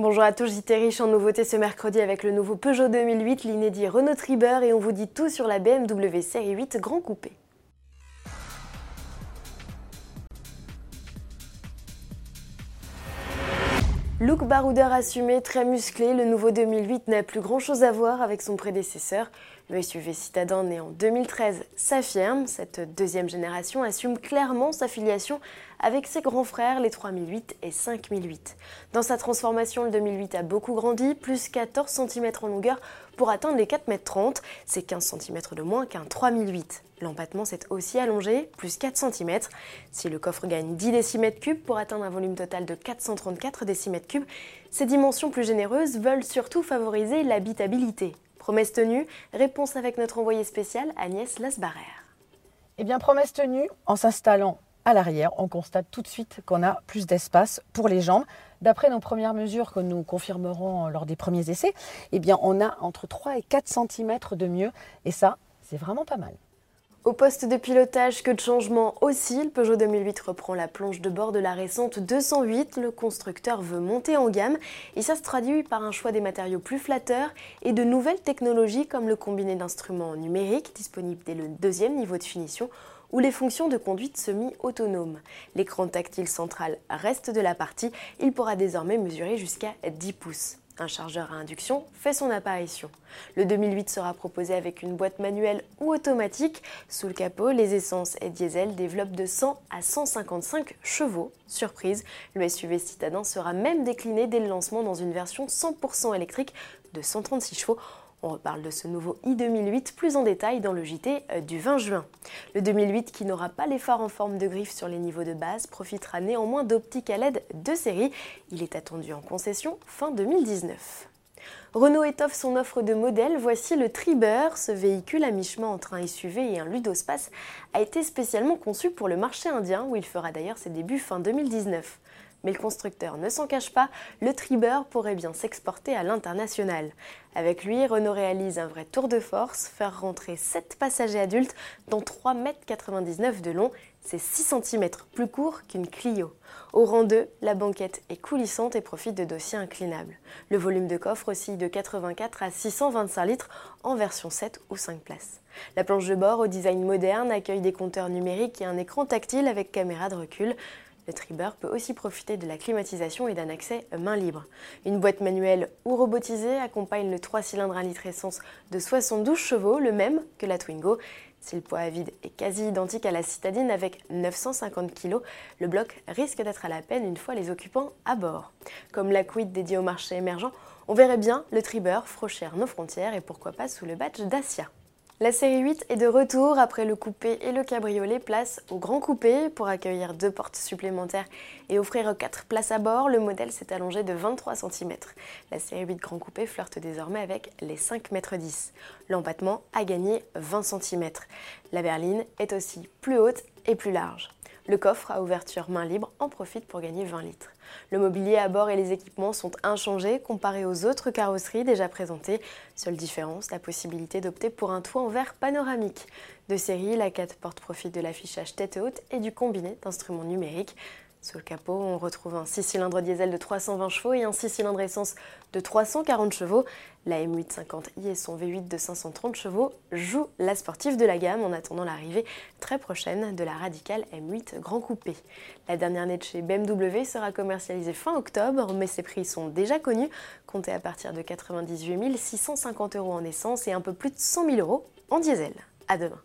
Bonjour à tous, j'étais riche en nouveautés ce mercredi avec le nouveau Peugeot 2008, l'inédit Renault Triber et on vous dit tout sur la BMW série 8 Grand Coupé. Look baroudeur assumé, très musclé, le nouveau 2008 n'a plus grand chose à voir avec son prédécesseur. Le SUV citadin né en 2013 s'affirme. Cette deuxième génération assume clairement sa filiation avec ses grands frères, les 3008 et 5008. Dans sa transformation, le 2008 a beaucoup grandi, plus 14 cm en longueur pour atteindre les 4,30 m. C'est 15 cm de moins qu'un 3008. L'empattement s'est aussi allongé, plus 4 cm. Si le coffre gagne 10 décimètres cubes pour atteindre un volume total de 434 décimètres cubes, ces dimensions plus généreuses veulent surtout favoriser l'habitabilité. Promesse tenue, réponse avec notre envoyé spécial Agnès Lasbarère. Eh bien, promesse tenue, en s'installant à l'arrière, on constate tout de suite qu'on a plus d'espace pour les jambes. D'après nos premières mesures que nous confirmerons lors des premiers essais, eh bien, on a entre 3 et 4 cm de mieux. Et ça, c'est vraiment pas mal. Au poste de pilotage, que de changements aussi, le Peugeot 2008 reprend la planche de bord de la récente 208. Le constructeur veut monter en gamme et ça se traduit par un choix des matériaux plus flatteurs et de nouvelles technologies comme le combiné d'instruments numériques disponible dès le deuxième niveau de finition ou les fonctions de conduite semi-autonome. L'écran tactile central reste de la partie, il pourra désormais mesurer jusqu'à 10 pouces. Un chargeur à induction fait son apparition. Le 2008 sera proposé avec une boîte manuelle ou automatique. Sous le capot, les essences et diesel développent de 100 à 155 chevaux. Surprise, le SUV citadin sera même décliné dès le lancement dans une version 100% électrique de 136 chevaux on reparle de ce nouveau i2008 plus en détail dans le JT euh, du 20 juin. Le 2008 qui n'aura pas les phares en forme de griffe sur les niveaux de base profitera néanmoins d'optiques à LED de série. Il est attendu en concession fin 2019. Renault étoffe son offre de modèles. Voici le Triber. Ce véhicule à mi-chemin entre un SUV et un ludospace a été spécialement conçu pour le marché indien où il fera d'ailleurs ses débuts fin 2019. Mais le constructeur ne s'en cache pas, le Triber pourrait bien s'exporter à l'international. Avec lui, Renault réalise un vrai tour de force, faire rentrer 7 passagers adultes dont 3,99 m de long, c'est 6 cm plus court qu'une Clio. Au rang 2, la banquette est coulissante et profite de dossiers inclinables. Le volume de coffre oscille de 84 à 625 litres en version 7 ou 5 places. La planche de bord au design moderne accueille des compteurs numériques et un écran tactile avec caméra de recul. Le Triber peut aussi profiter de la climatisation et d'un accès main libre. Une boîte manuelle ou robotisée accompagne le 3 cylindres à litre essence de 72 chevaux, le même que la Twingo. Si le poids à vide est quasi identique à la citadine avec 950 kg, le bloc risque d'être à la peine une fois les occupants à bord. Comme la Quid dédiée au marché émergent, on verrait bien le Triber frocher nos frontières et pourquoi pas sous le badge Dacia. La série 8 est de retour après le coupé et le cabriolet place au grand coupé pour accueillir deux portes supplémentaires et offrir quatre places à bord. Le modèle s'est allongé de 23 cm. La série 8 grand coupé flirte désormais avec les 5 m 10. L'empattement a gagné 20 cm. La berline est aussi plus haute et plus large. Le coffre à ouverture main libre en profite pour gagner 20 litres. Le mobilier à bord et les équipements sont inchangés comparés aux autres carrosseries déjà présentées. Seule différence, la possibilité d'opter pour un toit en verre panoramique. De série, la 4 porte profite de l'affichage tête haute et du combiné d'instruments numériques. Sous le capot, on retrouve un 6 cylindres diesel de 320 chevaux et un 6 cylindres essence de 340 chevaux. La M850i et son V8 de 530 chevaux jouent la sportive de la gamme en attendant l'arrivée très prochaine de la radicale M8 Grand Coupé. La dernière de chez BMW sera commercialisée fin octobre, mais ses prix sont déjà connus, comptés à partir de 98 650 euros en essence et un peu plus de 100 000 euros en diesel. À demain.